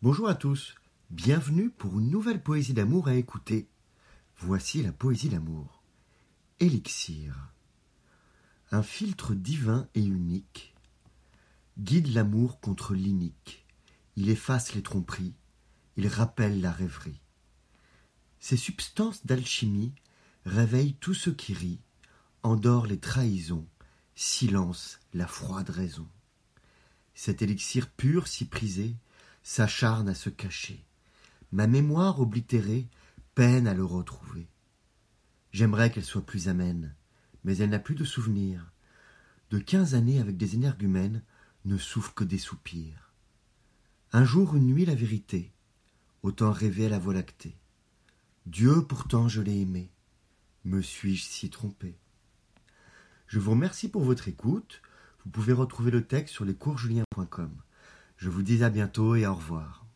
Bonjour à tous, bienvenue pour une nouvelle poésie d'amour à écouter. Voici la poésie d'amour. Élixir. Un filtre divin et unique guide l'amour contre l'inique. Il efface les tromperies, il rappelle la rêverie. Ces substances d'alchimie réveillent tout ce qui rit, endort les trahisons, silence la froide raison. Cet élixir pur si prisé s'acharne à se cacher. Ma mémoire oblitérée peine à le retrouver. J'aimerais qu'elle soit plus amène, mais elle n'a plus de souvenirs. De quinze années avec des énergumènes ne souffre que des soupirs. Un jour, une nuit, la vérité, autant rêver à la voie lactée. Dieu pourtant je l'ai aimé. Me suis-je si trompé? Je vous remercie pour votre écoute. Vous pouvez retrouver le texte sur lescoursjulien.com. Je vous dis à bientôt et au revoir.